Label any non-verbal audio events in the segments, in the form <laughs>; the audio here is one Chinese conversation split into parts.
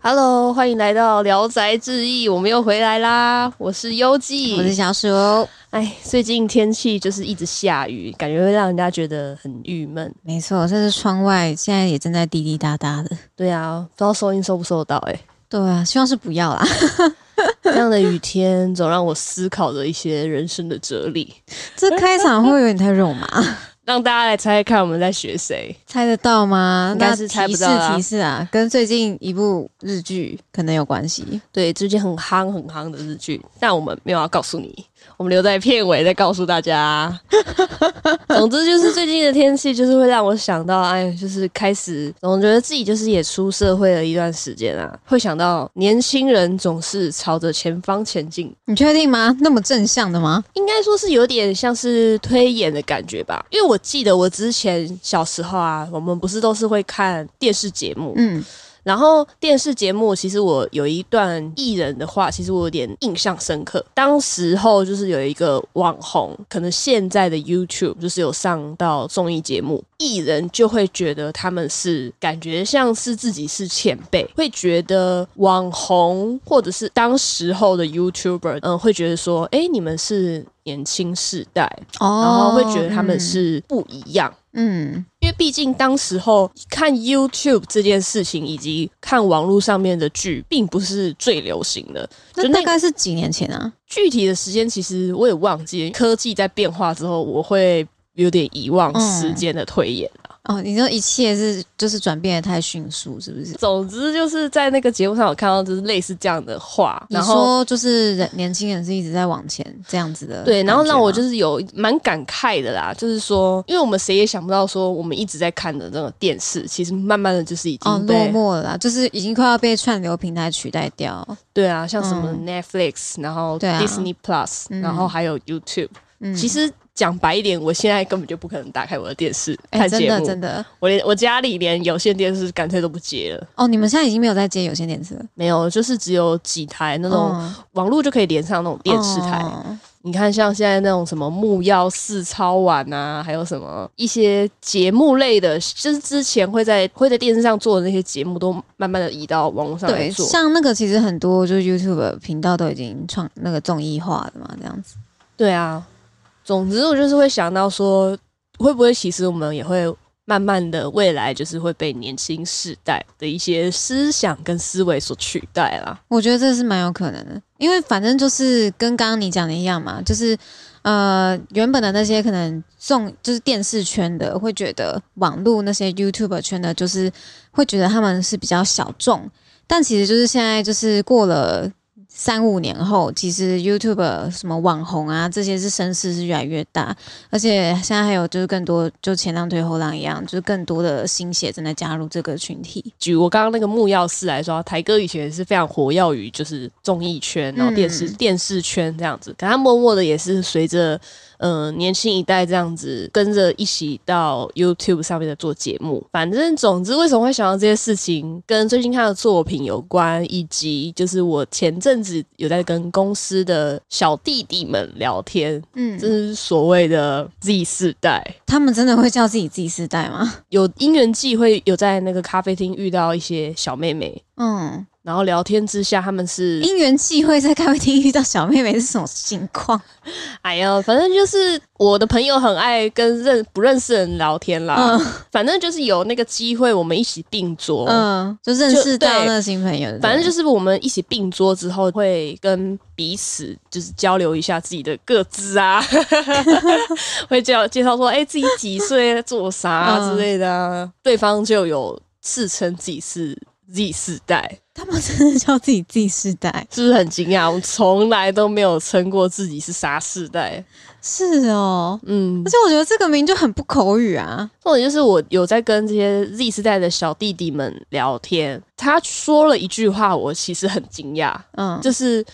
Hello，欢迎来到《聊斋志异》，我们又回来啦！我是优记，我是小鼠。哎，最近天气就是一直下雨，感觉会让人家觉得很郁闷。没错，这是窗外现在也正在滴滴答答的。对啊，不知道收音收不收到？哎，对啊，希望是不要啦。<laughs> 这样的雨天总让我思考着一些人生的哲理。<laughs> 这开场会有点太肉麻。让大家来猜猜看，我们在学谁？猜得到吗？应该是猜不到。提示啊，跟最近一部日剧可能有关系。对，最近很夯很夯的日剧，但我们没有要告诉你。我们留在片尾再告诉大家。<laughs> 总之就是最近的天气，就是会让我想到，哎，就是开始总觉得自己就是也出社会了一段时间啊，会想到年轻人总是朝着前方前进。你确定吗？那么正向的吗？应该说是有点像是推演的感觉吧。因为我记得我之前小时候啊，我们不是都是会看电视节目，嗯。然后电视节目，其实我有一段艺人的话，其实我有点印象深刻。当时候就是有一个网红，可能现在的 YouTube 就是有上到综艺节目，艺人就会觉得他们是感觉像是自己是前辈，会觉得网红或者是当时候的 YouTuber，嗯，会觉得说，哎，你们是年轻世代，然后会觉得他们是不一样。嗯，因为毕竟当时候看 YouTube 这件事情，以及看网络上面的剧，并不是最流行的。那大概是几年前啊？具体的时间其实我也忘记。科技在变化之后，我会有点遗忘时间的推演。哦，你说一切是就是转变的太迅速，是不是？总之就是在那个节目上，我看到就是类似这样的话。你说就是人年轻人是一直在往前这样子的，对。然后让我就是有蛮感慨的啦，就是说，因为我们谁也想不到说，我们一直在看的那个电视，其实慢慢的就是已经落寞了啦，就是已经快要被串流平台取代掉。对啊，像什么 Netflix，然后 Disney Plus，然后还有 YouTube，其实。讲白一点，我现在根本就不可能打开我的电视看节目。真的，真的，我连我家里连有线电视干脆都不接了。哦，你们现在已经没有在接有线电视了？没有，就是只有几台那种网络就可以连上那种电视台。你看，像现在那种什么木曜四超晚啊，还有什么一些节目类的，就是之前会在会在电视上做的那些节目，都慢慢的移到网络上来做。像那个其实很多就是 YouTube 频道都已经创那个综艺化的嘛，这样子。对啊。总之，我就是会想到说，会不会其实我们也会慢慢的未来就是会被年轻世代的一些思想跟思维所取代啦。我觉得这是蛮有可能的，因为反正就是跟刚刚你讲的一样嘛，就是呃原本的那些可能送就是电视圈的会觉得网络那些 YouTube 圈的，就是会觉得他们是比较小众，但其实就是现在就是过了。三五年后，其实 YouTube 什么网红啊，这些是声势是越来越大，而且现在还有就是更多，就前浪推后浪一样，就是更多的新血正在加入这个群体。举我刚刚那个木曜四来说，台哥以前是非常活跃于就是综艺圈，然后电视电视圈这样子，可他默默的也是随着。嗯，年轻一代这样子跟着一起到 YouTube 上面的做节目，反正总之为什么会想到这些事情，跟最近看的作品有关，以及就是我前阵子有在跟公司的小弟弟们聊天，嗯，这是所谓的 Z 世代，他们真的会叫自己 Z 世代吗？有因缘际会有在那个咖啡厅遇到一些小妹妹，嗯。然后聊天之下，他们是因缘际会在咖啡厅遇到小妹妹是什么情况？哎呀，反正就是我的朋友很爱跟认不认识人聊天啦。嗯，反正就是有那个机会，我们一起并桌，嗯，就认识到那新朋友。反正就是我们一起并桌之后，会跟彼此就是交流一下自己的各自啊，<laughs> 会介介绍说，哎，自己几岁，做啥之类的。啊对方就有自称自己是。Z 世代，他们真的叫自己 Z 世代，<laughs> 是不是很惊讶？我从来都没有称过自己是啥世代。是哦，嗯，而且我觉得这个名就很不口语啊。重点就是我有在跟这些 Z 世代的小弟弟们聊天，他说了一句话，我其实很惊讶。嗯，就是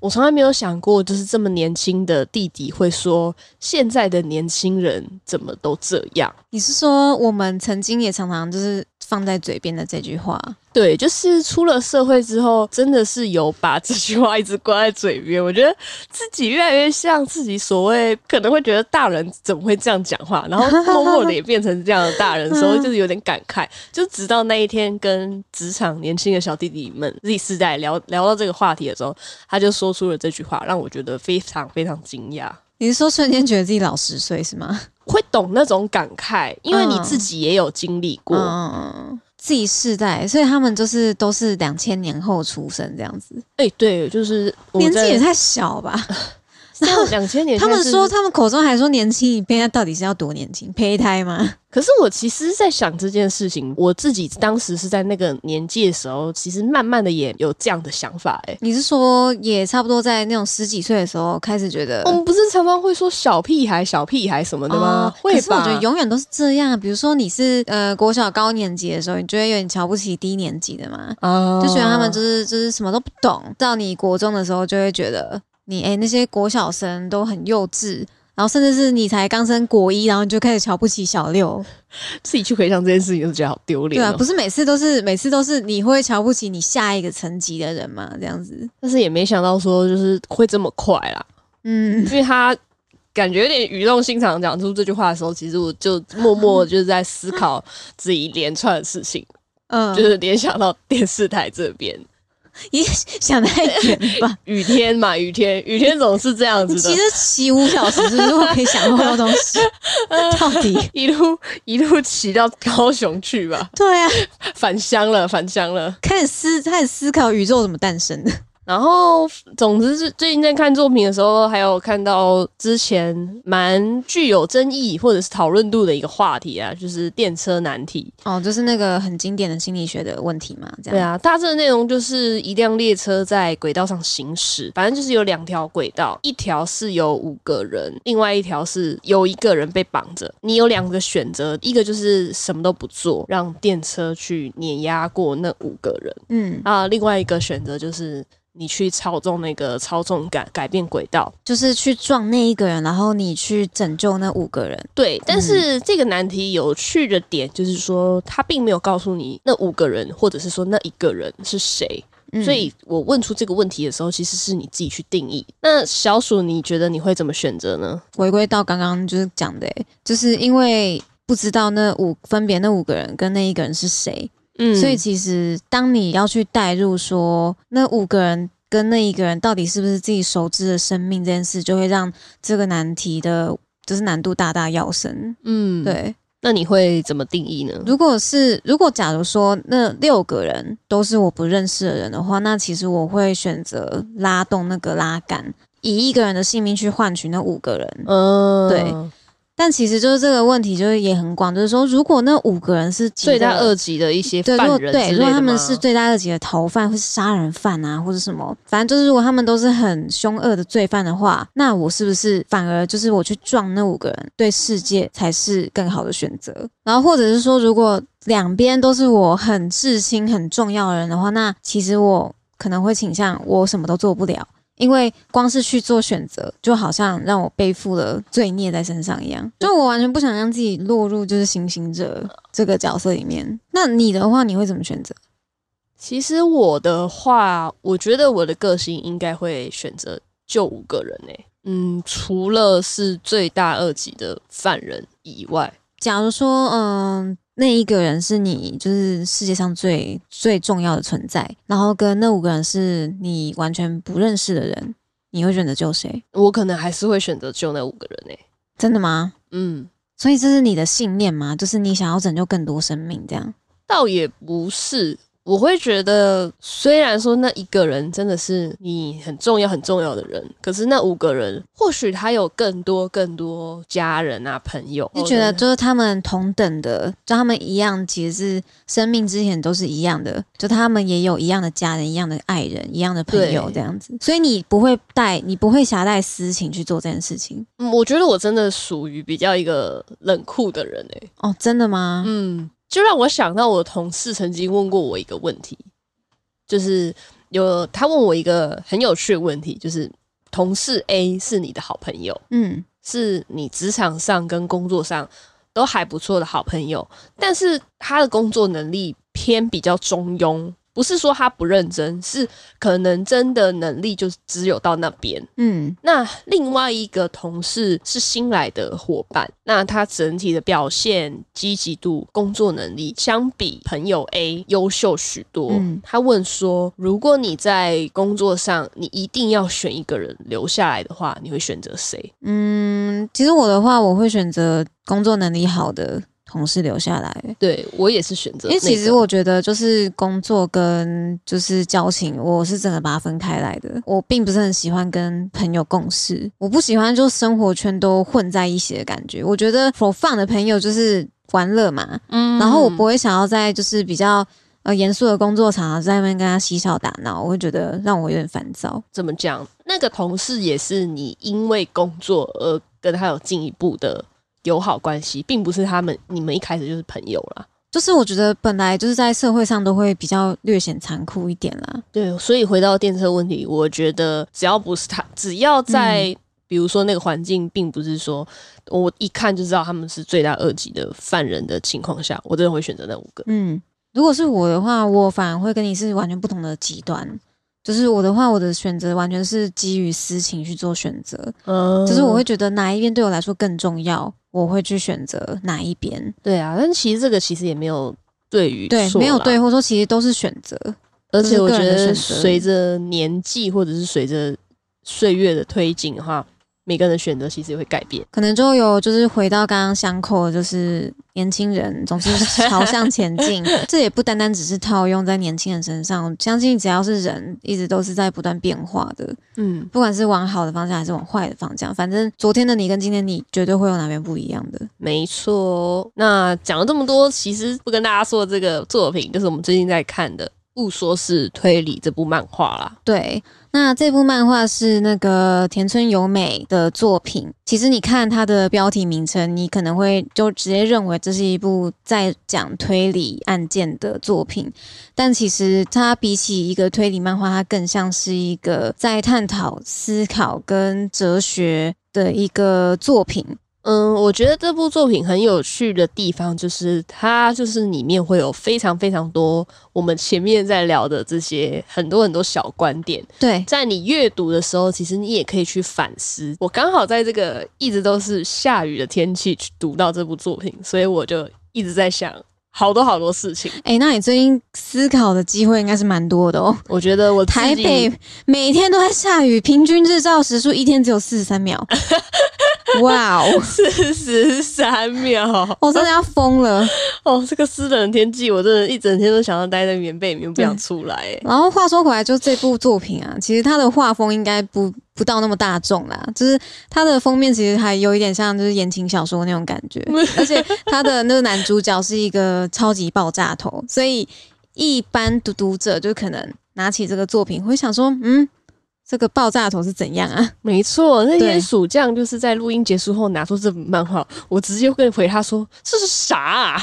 我从来没有想过，就是这么年轻的弟弟会说现在的年轻人怎么都这样。你是说我们曾经也常常就是。放在嘴边的这句话，对，就是出了社会之后，真的是有把这句话一直挂在嘴边。我觉得自己越来越像自己所谓可能会觉得大人怎么会这样讲话，然后默默的也变成这样的大人，时候就是有点感慨。就直到那一天跟职场年轻的小弟弟们 Z 世代聊聊到这个话题的时候，他就说出了这句话，让我觉得非常非常惊讶。你是说瞬间觉得自己老十岁是吗？会懂那种感慨，因为你自己也有经历过。自己世代，所以他们就是都是两千年后出生这样子。哎，对，就是年纪也太小吧。<laughs> <laughs> 然后两千年，他们说他们口中还说年轻一辈，那到底是要多年轻？胚胎吗？<laughs> 可是我其实在想这件事情，我自己当时是在那个年纪的时候，其实慢慢的也有这样的想法。哎，你是说也差不多在那种十几岁的时候开始觉得？我们不是常常会说小屁孩、小屁孩什么的吗？会吧？可是我觉得永远都是这样。比如说你是呃国小高年级的时候，你觉得有点瞧不起低年级的嘛？啊，就觉得他们就是就是什么都不懂。到你国中的时候，就会觉得。你哎，那些国小生都很幼稚，然后甚至是你才刚升国一，然后你就开始瞧不起小六，<laughs> 自己去回想这件事情就觉得好丢脸。对啊，不是每次都是每次都是你会瞧不起你下一个层级的人嘛？这样子，但是也没想到说就是会这么快啦。嗯，因为他感觉有点语重心长讲出这句话的时候，其实我就默默就是在思考自己连串的事情，<laughs> 嗯，就是联想到电视台这边。<laughs> 你想太远吧？<laughs> 雨天嘛，雨天，雨天总是这样子的。其实骑五小时，是不是可以想那么多东西？<laughs> 到底一路一路骑到高雄去吧？对啊，返乡了，返乡了，开始思开始思考宇宙怎么诞生的。然后，总之是最近在看作品的时候，还有看到之前蛮具有争议或者是讨论度的一个话题啊，就是电车难题。哦，就是那个很经典的心理学的问题嘛，这样。对啊，大致的内容就是一辆列车在轨道上行驶，反正就是有两条轨道，一条是有五个人，另外一条是有一个人被绑着。你有两个选择，一个就是什么都不做，让电车去碾压过那五个人。嗯啊，另外一个选择就是。你去操纵那个操纵杆，改变轨道，就是去撞那一个人，然后你去拯救那五个人。对，但是这个难题有趣的点就是说，他并没有告诉你那五个人，或者是说那一个人是谁。所以我问出这个问题的时候，其实是你自己去定义。那小鼠，你觉得你会怎么选择呢？回归到刚刚就是讲的，就是因为不知道那五分别那五个人跟那一个人是谁。嗯，所以其实当你要去代入说那五个人跟那一个人到底是不是自己熟知的生命这件事，就会让这个难题的就是难度大大要升。嗯，对。那你会怎么定义呢？如果是如果假如说那六个人都是我不认识的人的话，那其实我会选择拉动那个拉杆，以一个人的性命去换取那五个人。嗯，对。但其实就是这个问题，就是也很广，就是说，如果那五个人是罪大恶极的一些犯人，对，如果他们是罪大恶极的逃犯或是杀人犯啊，或者什么，反正就是如果他们都是很凶恶的罪犯的话，那我是不是反而就是我去撞那五个人，对世界才是更好的选择？然后或者是说，如果两边都是我很至亲、很重要的人的话，那其实我可能会倾向我什么都做不了。因为光是去做选择，就好像让我背负了罪孽在身上一样，就我完全不想让自己落入就是行刑者这个角色里面。那你的话，你会怎么选择？其实我的话，我觉得我的个性应该会选择救五个人诶。嗯，除了是罪大恶极的犯人以外，假如说，嗯。那一个人是你，就是世界上最最重要的存在，然后跟那五个人是你完全不认识的人，你会选择救谁？我可能还是会选择救那五个人诶。真的吗？嗯，所以这是你的信念吗？就是你想要拯救更多生命，这样？倒也不是。我会觉得，虽然说那一个人真的是你很重要、很重要的人，可是那五个人或许他有更多、更多家人啊、朋友。就觉得就是他们同等的，就他们一样，其实是生命之前都是一样的，就他们也有一样的家人、一样的爱人、一样的朋友这样子。所以你不会带，你不会狭带私情去做这件事情。嗯，我觉得我真的属于比较一个冷酷的人诶。哦，真的吗？嗯。就让我想到，我同事曾经问过我一个问题，就是有他问我一个很有趣的问题，就是同事 A 是你的好朋友，嗯，是你职场上跟工作上都还不错的好朋友，但是他的工作能力。偏比较中庸。不是说他不认真，是可能真的能力就只有到那边。嗯，那另外一个同事是新来的伙伴，那他整体的表现、积极度、工作能力相比朋友 A 优秀许多。他问说：“如果你在工作上，你一定要选一个人留下来的话，你会选择谁？”嗯，其实我的话，我会选择工作能力好的。同事留下来，对我也是选择。因为其实我觉得，就是工作跟就是交情，我是真的把它分开来的。我并不是很喜欢跟朋友共事，我不喜欢就生活圈都混在一起的感觉。我觉得我放的朋友就是玩乐嘛，嗯，然后我不会想要在就是比较呃严肃的工作场合在那边跟他嬉笑打闹，我会觉得让我有点烦躁。怎么讲？那个同事也是你因为工作而跟他有进一步的。友好关系并不是他们你们一开始就是朋友啦。就是我觉得本来就是在社会上都会比较略显残酷一点啦。对，所以回到电车问题，我觉得只要不是他，只要在比如说那个环境，并不是说我一看就知道他们是罪大恶极的犯人的情况下，我真的会选择那五个。嗯，如果是我的话，我反而会跟你是完全不同的极端。就是我的话，我的选择完全是基于私情去做选择。嗯，就是我会觉得哪一边对我来说更重要。我会去选择哪一边？对啊，但其实这个其实也没有对与对，没有对，或者说其实都是选择。而且我觉得随着年纪或者是随着岁月的推进的话。每个人的选择其实也会改变，可能就有就是回到刚刚相扣，就是年轻人总是朝向前进，<laughs> 这也不单单只是套用在年轻人身上。相信只要是人，一直都是在不断变化的。嗯，不管是往好的方向还是往坏的方向，反正昨天的你跟今天你绝对会有哪边不一样的。没错，那讲了这么多，其实不跟大家说这个作品，就是我们最近在看的《误说是推理》这部漫画啦。对。那这部漫画是那个田村由美的作品。其实你看它的标题名称，你可能会就直接认为这是一部在讲推理案件的作品，但其实它比起一个推理漫画，它更像是一个在探讨思考跟哲学的一个作品。嗯，我觉得这部作品很有趣的地方，就是它就是里面会有非常非常多我们前面在聊的这些很多很多小观点。对，在你阅读的时候，其实你也可以去反思。我刚好在这个一直都是下雨的天气去读到这部作品，所以我就一直在想。好多好多事情，哎，那你最近思考的机会应该是蛮多的哦。我觉得我台北每天都在下雨，平均日照时数一天只有四十三秒。<laughs> <laughs> 哇哦，四十三秒，我真的要疯了。哦，这个湿冷的天气，我真的一整天都想要待在棉被里面，不想出来。然后话说回来，就这部作品啊，其实它的画风应该不。不到那么大众啦，就是它的封面其实还有一点像就是言情小说那种感觉，<laughs> 而且它的那个男主角是一个超级爆炸头，所以一般读读者就可能拿起这个作品会想说，嗯，这个爆炸头是怎样啊？<laughs> 没错，那天暑假就是在录音结束后拿出这本漫画，<laughs> 我直接跟回他说这是啥？啊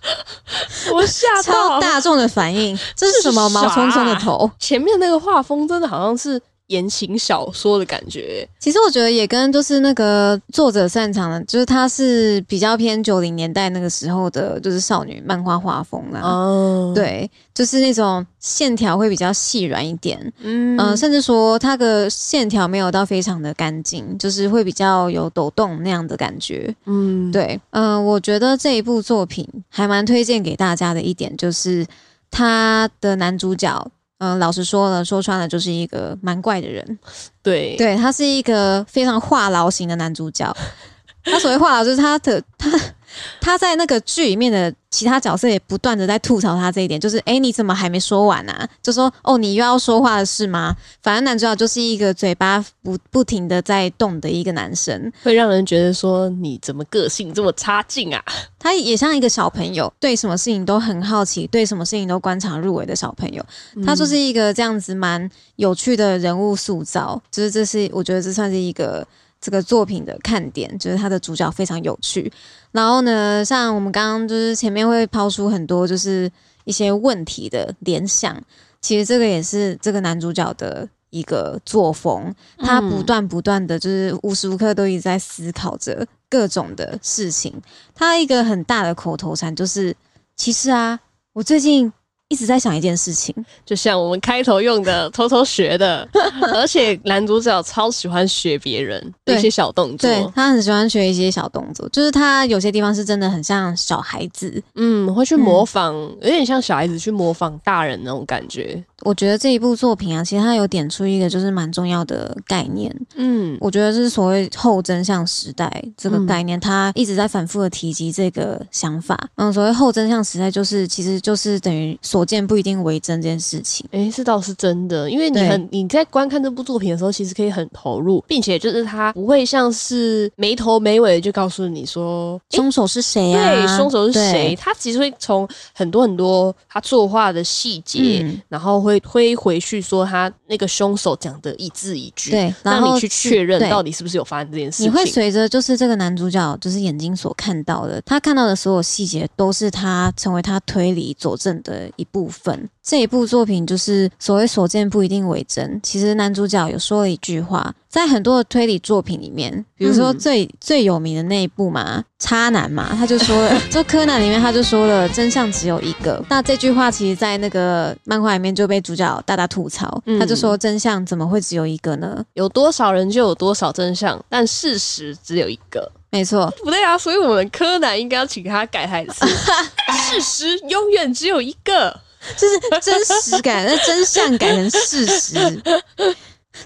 <laughs> 我吓到大众的反应，这是什么毛冲冲的头？前面那个画风真的好像是。言情小说的感觉，其实我觉得也跟就是那个作者擅长的，就是他是比较偏九零年代那个时候的，就是少女漫画画风啦。哦，对，就是那种线条会比较细软一点，嗯，甚至说它的线条没有到非常的干净，就是会比较有抖动那样的感觉。嗯，对，嗯，我觉得这一部作品还蛮推荐给大家的一点，就是他的男主角。嗯，老实说了，说穿了就是一个蛮怪的人。对，对他是一个非常话痨型的男主角。<laughs> 他所谓话痨，就是他的他。他在那个剧里面的其他角色也不断的在吐槽他这一点，就是哎，你怎么还没说完啊？就说哦，你又要说话了是吗？反正男主角就是一个嘴巴不不停的在动的一个男生，会让人觉得说你怎么个性这么差劲啊？他也像一个小朋友，对什么事情都很好奇，对什么事情都观察入微的小朋友。他就是一个这样子蛮有趣的人物塑造，就是这是我觉得这算是一个。这个作品的看点就是它的主角非常有趣，然后呢，像我们刚刚就是前面会抛出很多就是一些问题的联想，其实这个也是这个男主角的一个作风，他不断不断的就是无时无刻都一直在思考着各种的事情，他一个很大的口头禅就是，其实啊。我最近。一直在想一件事情，就像我们开头用的 <laughs> 偷偷学的，而且男主角超喜欢学别人一些小动作，对他很喜欢学一些小动作，就是他有些地方是真的很像小孩子，嗯，会去模仿，有点像小孩子去模仿大人那种感觉。我觉得这一部作品啊，其实它有点出一个就是蛮重要的概念，嗯，我觉得是所谓后真相时代这个概念，它一直在反复的提及这个想法。嗯，所谓后真相时代，就是其实就是等于所见不一定为真这件事情。诶，这倒是真的，因为你很你在观看这部作品的时候，其实可以很投入，并且就是他不会像是没头没尾的就告诉你说凶手是谁啊？对，凶手是谁？他其实会从很多很多他作画的细节，然后。会推回去说他那个凶手讲的一字一句，对，让你去确认到底是不是有发生这件事情。你会随着就是这个男主角就是眼睛所看到的，他看到的所有细节都是他成为他推理佐证的一部分。这一部作品就是所谓所见不一定为真。其实男主角有说了一句话，在很多的推理作品里面，比如说最最有名的那一部嘛，《差男》嘛，他就说了，<laughs> 就柯南里面他就说了，真相只有一个。那这句话其实，在那个漫画里面就被主角大大吐槽，他就说真相怎么会只有一个呢？有多少人就有多少真相，但事实只有一个。没错，不对啊，所以我们柯南应该要请他改台词，<laughs> 事实永远只有一个。就是真实感，那真相改成事实，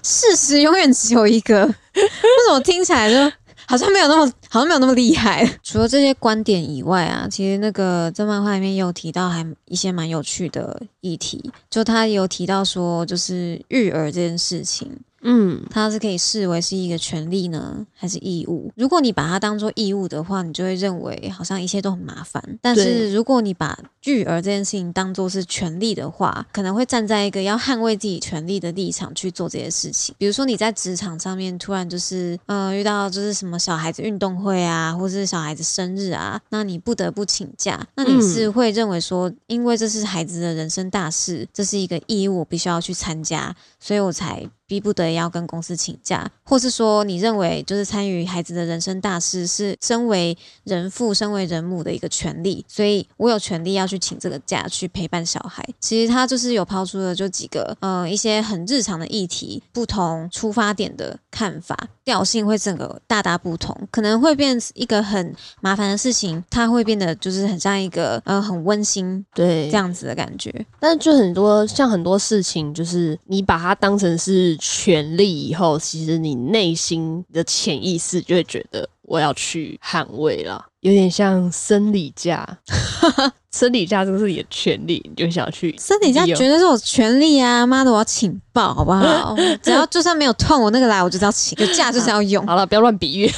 事实永远只有一个。<laughs> 为什么听起来就好像没有那么，好像没有那么厉害？<laughs> 除了这些观点以外啊，其实那个在漫画里面有提到还一些蛮有趣的议题，就他有提到说，就是育儿这件事情。嗯，它是可以视为是一个权利呢，还是义务？如果你把它当做义务的话，你就会认为好像一切都很麻烦。但是如果你把育儿这件事情当做是权利的话，可能会站在一个要捍卫自己权利的立场去做这些事情。比如说你在职场上面突然就是呃遇到就是什么小孩子运动会啊，或是小孩子生日啊，那你不得不请假，那你是会认为说，因为这是孩子的人生大事，这是一个义务，我必须要去参加，所以我才。逼不得要跟公司请假，或是说你认为就是参与孩子的人生大事是身为人父、身为人母的一个权利，所以我有权利要去请这个假去陪伴小孩。其实他就是有抛出了就几个呃一些很日常的议题，不同出发点的看法，调性会整个大大不同，可能会变一个很麻烦的事情，它会变得就是很像一个呃很温馨对这样子的感觉。但是就很多像很多事情，就是你把它当成是。权利以后，其实你内心的潜意识就会觉得我要去捍卫了，有点像生理假，<laughs> 生理假就是你的权利，你就想去生理假，绝对是我权利啊！妈的，我要请报好不好？<laughs> 只要就算没有痛，我那个来我就要请，有假就是要用。好了，不要乱比喻。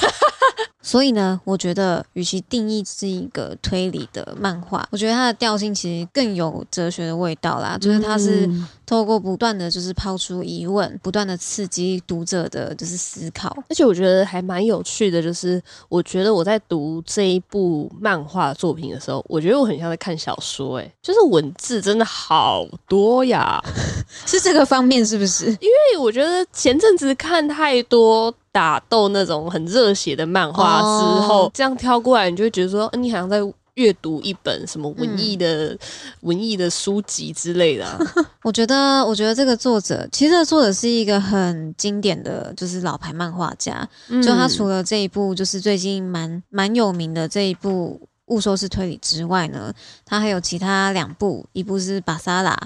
所以呢，我觉得与其定义是一个推理的漫画，我觉得它的调性其实更有哲学的味道啦。就是它是透过不断的就是抛出疑问，不断的刺激读者的就是思考。而且我觉得还蛮有趣的，就是我觉得我在读这一部漫画作品的时候，我觉得我很像在看小说，哎，就是文字真的好多呀，<laughs> <laughs> 是这个方面是不是？因为我觉得前阵子看太多。打斗那种很热血的漫画之后，这样挑过来，你就会觉得说，你好像在阅读一本什么文艺的文艺的书籍之类的。<laughs> 我觉得，我觉得这个作者其实作者是一个很经典的就是老牌漫画家。就他除了这一部就是最近蛮蛮有名的这一部《误说是推理》之外呢，他还有其他两部，一部是《巴萨拉》，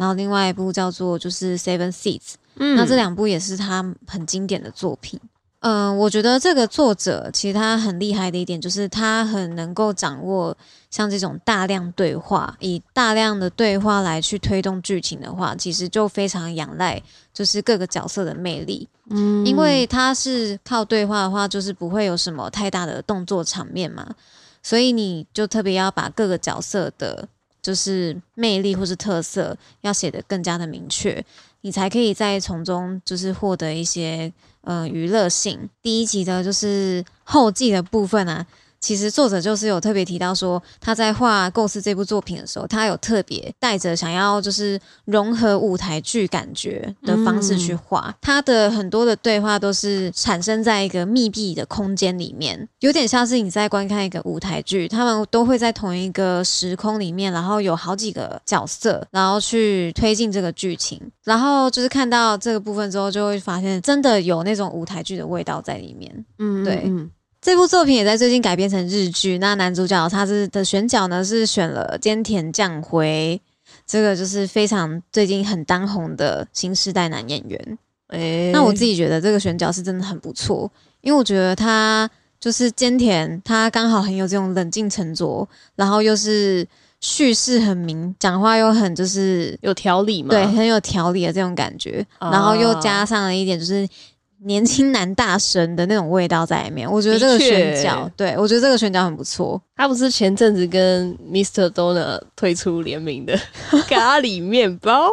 然后另外一部叫做就是《Seven Seeds》。那这两部也是他很经典的作品。嗯，我觉得这个作者其实他很厉害的一点，就是他很能够掌握像这种大量对话，以大量的对话来去推动剧情的话，其实就非常仰赖就是各个角色的魅力。嗯，因为他是靠对话的话，就是不会有什么太大的动作场面嘛，所以你就特别要把各个角色的，就是魅力或是特色要写的更加的明确。你才可以在从中就是获得一些嗯娱乐性。第一集的就是后记的部分啊，其实作者就是有特别提到说，他在画构思这部作品的时候，他有特别带着想要就是融合舞台剧感觉的方式去画。他的很多的对话都是产生在一个密闭的空间里面，有点像是你在观看一个舞台剧，他们都会在同一个时空里面，然后有好几个角色，然后去推进这个剧情。然后就是看到这个部分之后，就会发现真的有那种舞台剧的味道在里面。嗯，对。这部作品也在最近改编成日剧。那男主角他是的选角呢，是选了菅田将晖，这个就是非常最近很当红的新时代男演员。哎，那我自己觉得这个选角是真的很不错，因为我觉得他就是菅田，他刚好很有这种冷静沉着，然后又是叙事很明，讲话又很就是有条理嘛，对，很有条理的这种感觉，然后又加上了一点就是。年轻男大神的那种味道在里面，我觉得这个选角，对我觉得这个选角很不错。他不是前阵子跟 Mr. Donut 推出联名的 <laughs> 咖喱面包，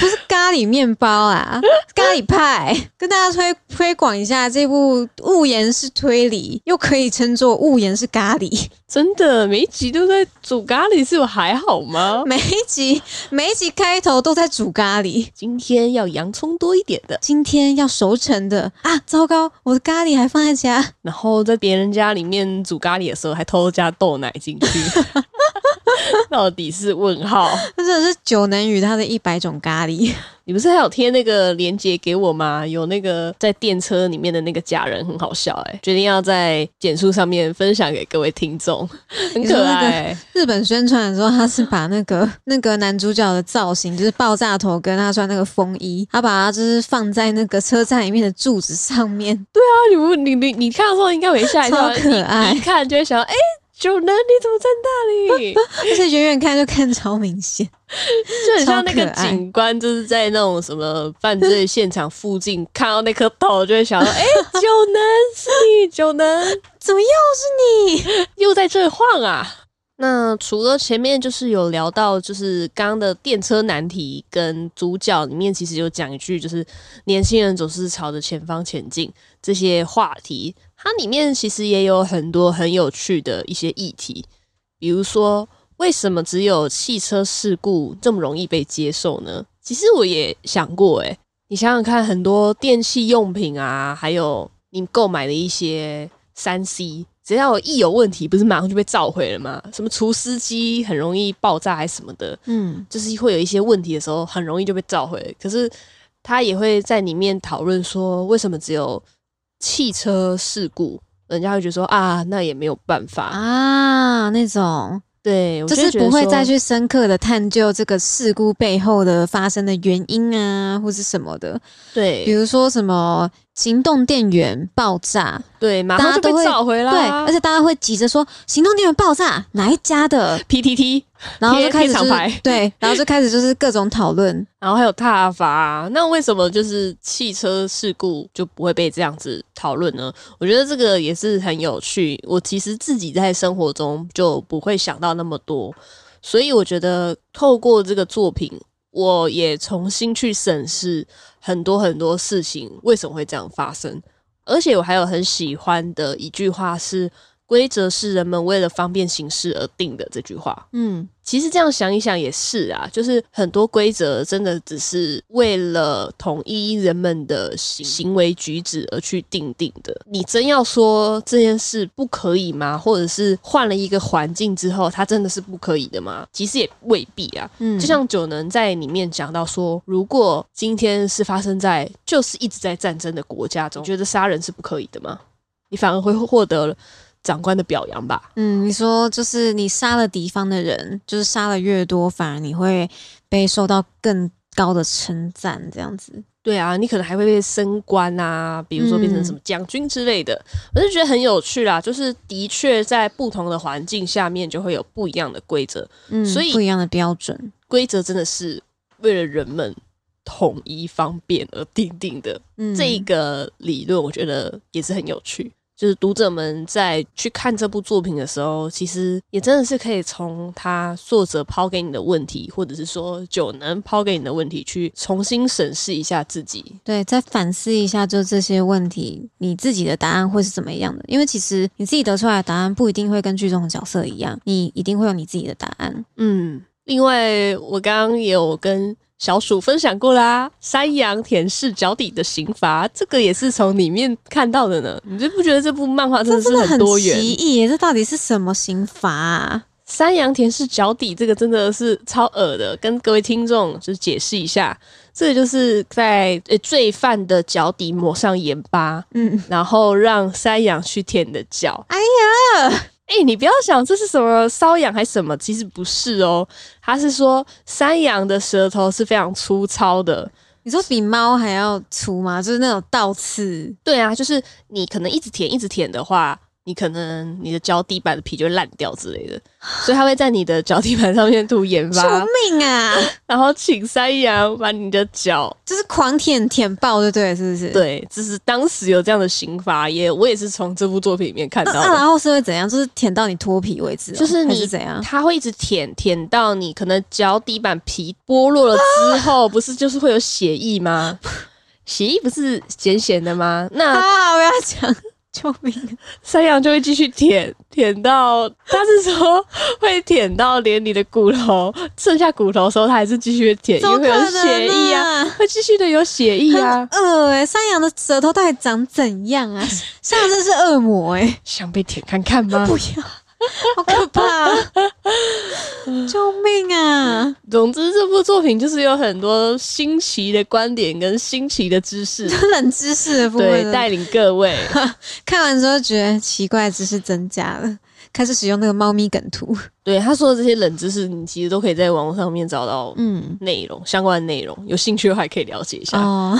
不是咖喱面包啊，咖喱派。跟大家推推广一下这部《物言是推理》，又可以称作《物言是咖喱》。真的，每一集都在煮咖喱，是有还好吗？每一集每一集开头都在煮咖喱。今天要洋葱多一点的，今天要熟成的啊！糟糕，我的咖喱还放在家，然后在别人家里面煮咖喱的时候，还偷偷加豆奶进去。<laughs> 到底是问号？真的是九能与他的一百种咖喱。你不是还有贴那个链接给我吗？有那个在电车里面的那个假人很好笑哎，决定要在简述上面分享给各位听众，<laughs> 很可爱。日本宣传的时候，他是把那个 <laughs> 那个男主角的造型，就是爆炸头跟他穿那个风衣，他把它就是放在那个车站里面的柱子上面。对啊，你不你你你看的时候应该会吓一跳，可爱，一看就会想哎。九能，你怎么在那里？<laughs> 而且远远看就看超明显，就很像那个警官，就是在那种什么犯罪现场附近看到那颗头，就会想到：哎，九能是你，九能怎么又是你？又在这晃啊？那除了前面就是有聊到，就是刚刚的电车难题跟主角里面，其实有讲一句，就是年轻人总是朝着前方前进这些话题。它里面其实也有很多很有趣的一些议题，比如说为什么只有汽车事故这么容易被接受呢？其实我也想过，诶，你想想看，很多电器用品啊，还有你购买的一些三 C，只要一有问题，不是马上就被召回了吗？什么除湿机很容易爆炸还是什么的，嗯，就是会有一些问题的时候，很容易就被召回。可是他也会在里面讨论说，为什么只有汽车事故，人家会觉得说啊，那也没有办法啊，那种对，就是不会再去深刻的探究这个事故背后的发生的原因啊，或是什么的。对，比如说什么。行动电源爆炸，对，马上就被找回来。对，而且大家会急着说行动电源爆炸哪一家的 PTT，然后就开始对，然后就开始就是各种讨论，<laughs> 然后还有踏伐。那为什么就是汽车事故就不会被这样子讨论呢？我觉得这个也是很有趣。我其实自己在生活中就不会想到那么多，所以我觉得透过这个作品。我也重新去审视很多很多事情为什么会这样发生，而且我还有很喜欢的一句话是。规则是人们为了方便行事而定的。这句话，嗯，其实这样想一想也是啊，就是很多规则真的只是为了统一人们的行行为举止而去定定的。你真要说这件事不可以吗？或者是换了一个环境之后，它真的是不可以的吗？其实也未必啊。嗯，就像九能在里面讲到说，如果今天是发生在就是一直在战争的国家中，你觉得杀人是不可以的吗？你反而会获得。长官的表扬吧。嗯，你说就是你杀了敌方的人，就是杀了越多，反而你会被受到更高的称赞，这样子。对啊，你可能还会被升官啊，比如说变成什么将军之类的。我就觉得很有趣啦，就是的确在不同的环境下面就会有不一样的规则，嗯，所以不一样的标准规则真的是为了人们统一方便而定定的。嗯，这个理论我觉得也是很有趣。就是读者们在去看这部作品的时候，其实也真的是可以从他作者抛给你的问题，或者是说九能抛给你的问题，去重新审视一下自己。对，再反思一下，就这些问题，你自己的答案会是怎么样的？因为其实你自己得出来的答案不一定会跟剧中的角色一样，你一定会有你自己的答案。嗯，另外我刚刚也有跟。小鼠分享过啦，山羊舔舐脚底的刑罚，这个也是从里面看到的呢。你就不觉得这部漫画真的是很多元？奇异，这到底是什么刑罚？啊？山羊舔舐脚底，这个真的是超恶的。跟各位听众就是解释一下，这个就是在罪犯的脚底抹上盐巴，嗯，然后让山羊去舔你的脚。哎呀！哎，你不要想这是什么瘙痒还是什么，其实不是哦。他是说山羊的舌头是非常粗糙的，你说比猫还要粗吗？就是那种倒刺。对啊，就是你可能一直舔一直舔的话。你可能你的脚底板的皮就会烂掉之类的，所以他会在你的脚底板上面涂盐巴。救命啊！然后请山羊把你的脚就是狂舔舔爆，对对？是不是？对，就是当时有这样的刑罚，也我也是从这部作品里面看到。那然后是会怎样？就是舔到你脱皮为止？就是你怎样？他会一直舔舔到你可能脚底板皮剥落了之后，不是就是会有血液吗？血液不是咸咸的吗？那啊，我要讲。救命！山羊就会继续舔，舔到他是说会舔到连你的骨头剩下骨头的时候，他还是继续舔，因为有血液啊，会继续的有血液啊。恶哎，山羊的舌头到底长怎样啊？<laughs> 山羊真是恶魔哎，想被舔看看吗？不要。<laughs> 好可怕！<laughs> 救命啊！总之，这部作品就是有很多新奇的观点跟新奇的知识，冷知识的部分，对，带领各位 <laughs> 看完之后觉得奇怪知识增加了，开始使用那个猫咪梗图。对他说的这些冷知识，你其实都可以在网络上面找到，嗯，内容相关的内容，有兴趣的话可以了解一下哦。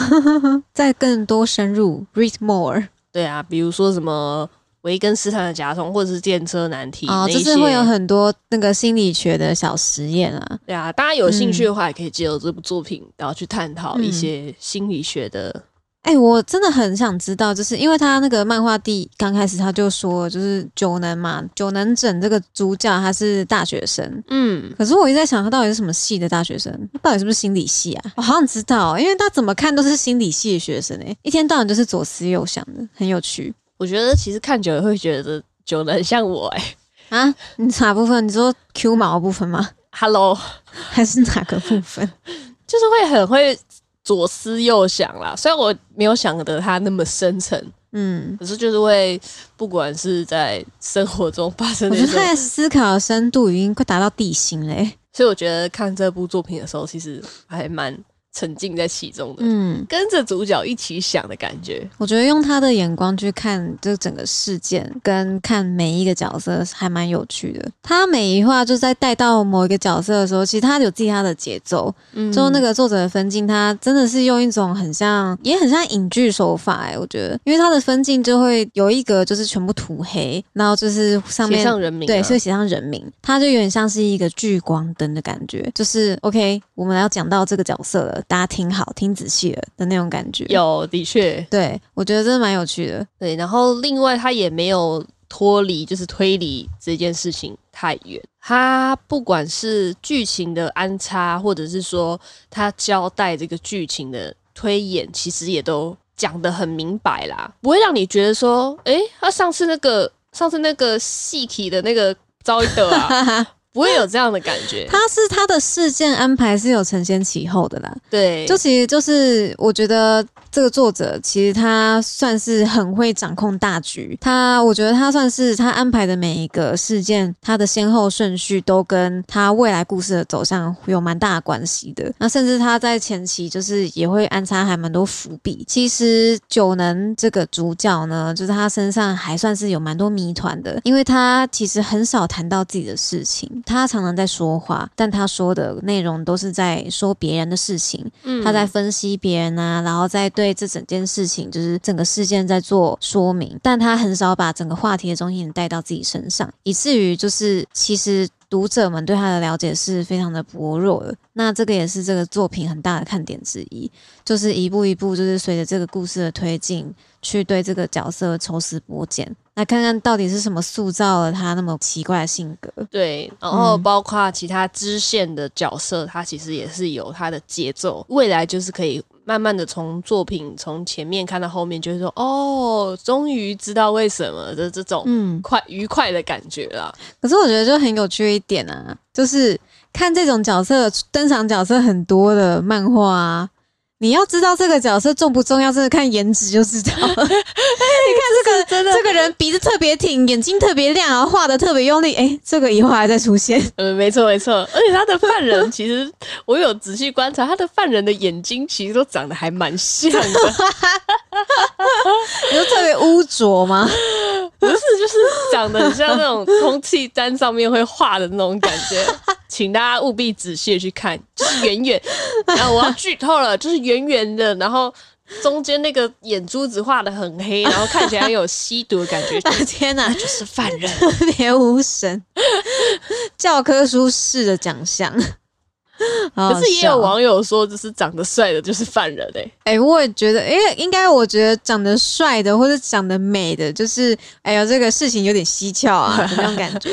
再更多深入，read more。对啊，比如说什么。维根斯坦的甲虫，或者是电车难题，哦，就是会有很多那个心理学的小实验啊。对啊，大家有兴趣的话，也可以借由这部作品，然后去探讨一些心理学的。哎，我真的很想知道，就是因为他那个漫画第刚开始他就说，就是九能嘛，九能整这个主角他是大学生，嗯，可是我一直在想，他到底是什么系的大学生？他到底是不是心理系啊？我好想知道，因为他怎么看都是心理系的学生哎，一天到晚就是左思右想的，很有趣。我觉得其实看久了会觉得久了很像我哎啊，你哪部分？你说 Q 毛部分吗？Hello，<laughs> 还是哪个部分？<laughs> 就是会很会左思右想啦。虽然我没有想得他那么深沉，嗯，可是就是会不管是在生活中发生，我觉得他的思考的深度已经快达到地心嘞。所以我觉得看这部作品的时候，其实还蛮。沉浸在其中的，嗯，跟着主角一起想的感觉。我觉得用他的眼光去看这整个事件，跟看每一个角色还蛮有趣的。他每一话就在带到某一个角色的时候，其实他有自己他的节奏。嗯，就那个作者的分镜，他真的是用一种很像，也很像影剧手法。哎，我觉得，因为他的分镜就会有一格就是全部涂黑，然后就是上面写上人名，对，是写上人名，他就有点像是一个聚光灯的感觉。就是 OK，我们要讲到这个角色了。大家听好，听仔细了的那种感觉，有的确，对我觉得真的蛮有趣的。对，然后另外他也没有脱离就是推理这件事情太远，他不管是剧情的安插，或者是说他交代这个剧情的推演，其实也都讲得很明白啦，不会让你觉得说，哎，他上次那个上次那个戏体的那个招一德啊。<laughs> 不会有这样的感觉，他是他的事件安排是有承先启后的啦。对，就其实就是我觉得这个作者其实他算是很会掌控大局。他我觉得他算是他安排的每一个事件，他的先后顺序都跟他未来故事的走向有蛮大的关系的。那甚至他在前期就是也会安插还蛮多伏笔。其实九能这个主角呢，就是他身上还算是有蛮多谜团的，因为他其实很少谈到自己的事情。他常常在说话，但他说的内容都是在说别人的事情。嗯，他在分析别人啊，然后在对。这整件事情，就是整个事件在做说明，但他很少把整个话题的中心带到自己身上，以至于就是其实。读者们对他的了解是非常的薄弱的，那这个也是这个作品很大的看点之一，就是一步一步，就是随着这个故事的推进，去对这个角色抽丝剥茧，来看看到底是什么塑造了他那么奇怪的性格。对，然后包括其他支线的角色，他其实也是有他的节奏，未来就是可以。慢慢的从作品从前面看到后面，就是说哦，终于知道为什么的这种嗯快愉快的感觉了。可是我觉得就很有趣一点啊，就是看这种角色登场角色很多的漫画啊。你要知道这个角色重不重要，真的看颜值就知道。<laughs> 你看这个真的，这个人鼻子特别挺，眼睛特别亮，然后画的特别用力。哎，这个以后还在出现。嗯，没错没错。而且他的犯人 <laughs> 其实我有仔细观察，他的犯人的眼睛其实都长得还蛮像的。<laughs> 你说特别污浊吗？不是，就是长得很像那种空气单上面会画的那种感觉。<laughs> 请大家务必仔细的去看，就是圆圆。然后我要剧透了，就是圆圆的，然后中间那个眼珠子画的很黑，然后看起来有吸毒的感觉。<laughs> 天哪，就是犯人，<laughs> 特别无神，教科书式的奖项。<laughs> 可是也有网友说，就是长得帅的就是犯人哎哎，我也觉得，因为应该我觉得长得帅的或者长得美的，就是哎呀，这个事情有点蹊跷啊，<laughs> 那种感觉，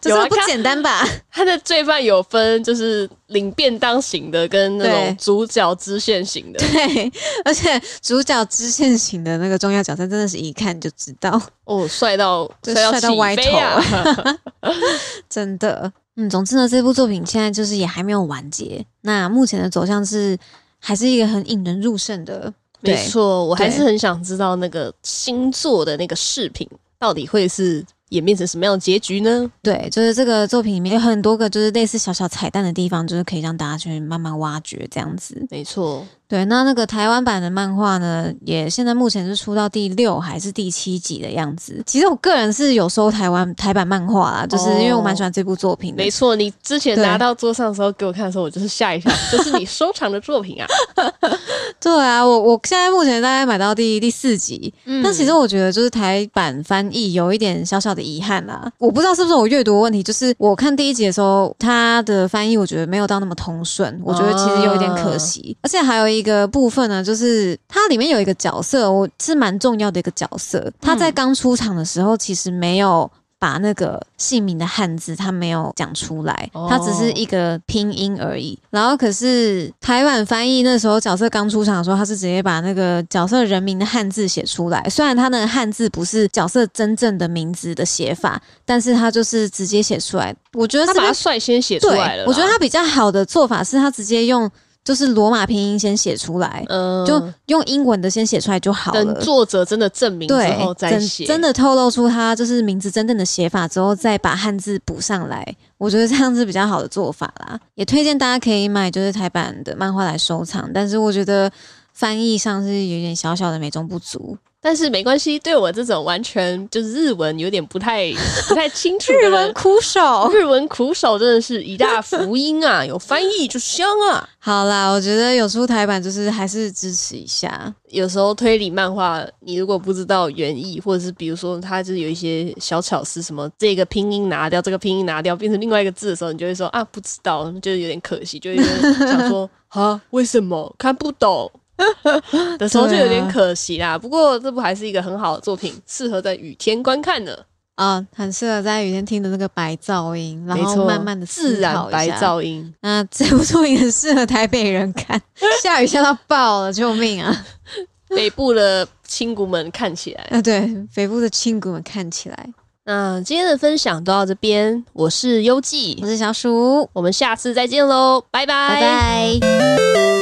就是不简单吧？他的罪犯有分，就是领便当型的跟那种主角支线型的，对，而且主角支线型的那个重要角色，真的是一看就知道。哦，帅到帅到歪头啊，<laughs> 真的。嗯，总之呢，这部作品现在就是也还没有完结。那目前的走向是还是一个很引人入胜的。没错，我还是很想知道那个星座的那个饰品到底会是。演变成什么样的结局呢？对，就是这个作品里面有很多个就是类似小小彩蛋的地方，就是可以让大家去慢慢挖掘这样子。没错，对。那那个台湾版的漫画呢，也现在目前是出到第六还是第七集的样子。其实我个人是有收台湾台版漫画啦，就是因为我蛮喜欢这部作品。没错，你之前拿到桌上的时候给我看的时候，我就是吓一跳，<laughs> 这是你收藏的作品啊。对啊，我我现在目前大概买到第第四集，但其实我觉得就是台版翻译有一点小小的。遗憾啦，我不知道是不是我阅读问题，就是我看第一集的时候，它的翻译我觉得没有到那么通顺，我觉得其实有一点可惜。而且还有一个部分呢，就是它里面有一个角色，我是蛮重要的一个角色，他在刚出场的时候其实没有。把那个姓名的汉字他没有讲出来，他只是一个拼音而已。然后可是台湾翻译那时候角色刚出场的时候，他是直接把那个角色人名的汉字写出来。虽然他那个汉字不是角色真正的名字的写法，但是他就是直接写出来。我觉得他把它率先写出来了。我觉得他比较好的做法是他直接用。就是罗马拼音先写出来，嗯，就用英文的先写出来就好了。等作者真的证明之后再写，真的透露出他就是名字真正的写法之后，再把汉字补上来。我觉得这样子比较好的做法啦。也推荐大家可以买就是台版的漫画来收藏，但是我觉得翻译上是有点小小的美中不足。但是没关系，对我这种完全就是日文有点不太不太清楚日文苦手，日文苦手真的是一大福音啊！有翻译就香啊。好啦，我觉得有出台版就是还是支持一下。有时候推理漫画，你如果不知道原意，或者是比如说它就是有一些小巧思，什么这个拼音拿掉，这个拼音拿掉，变成另外一个字的时候，你就会说啊，不知道，就是有点可惜，就有点想说 <laughs> 啊，为什么看不懂？<laughs> 的时候就有点可惜啦，不过这部还是一个很好的作品，适合在雨天观看的啊，很适合在雨天听的那个白噪音，然后慢慢的自然白噪音。那这部作品很适合台北人看，<laughs> 下雨下到爆了，救命啊！<laughs> 北部的亲骨们看起来啊，对，北部的亲骨们看起来。那今天的分享都到这边，我是优记，我是小鼠，我们下次再见喽，拜拜拜拜。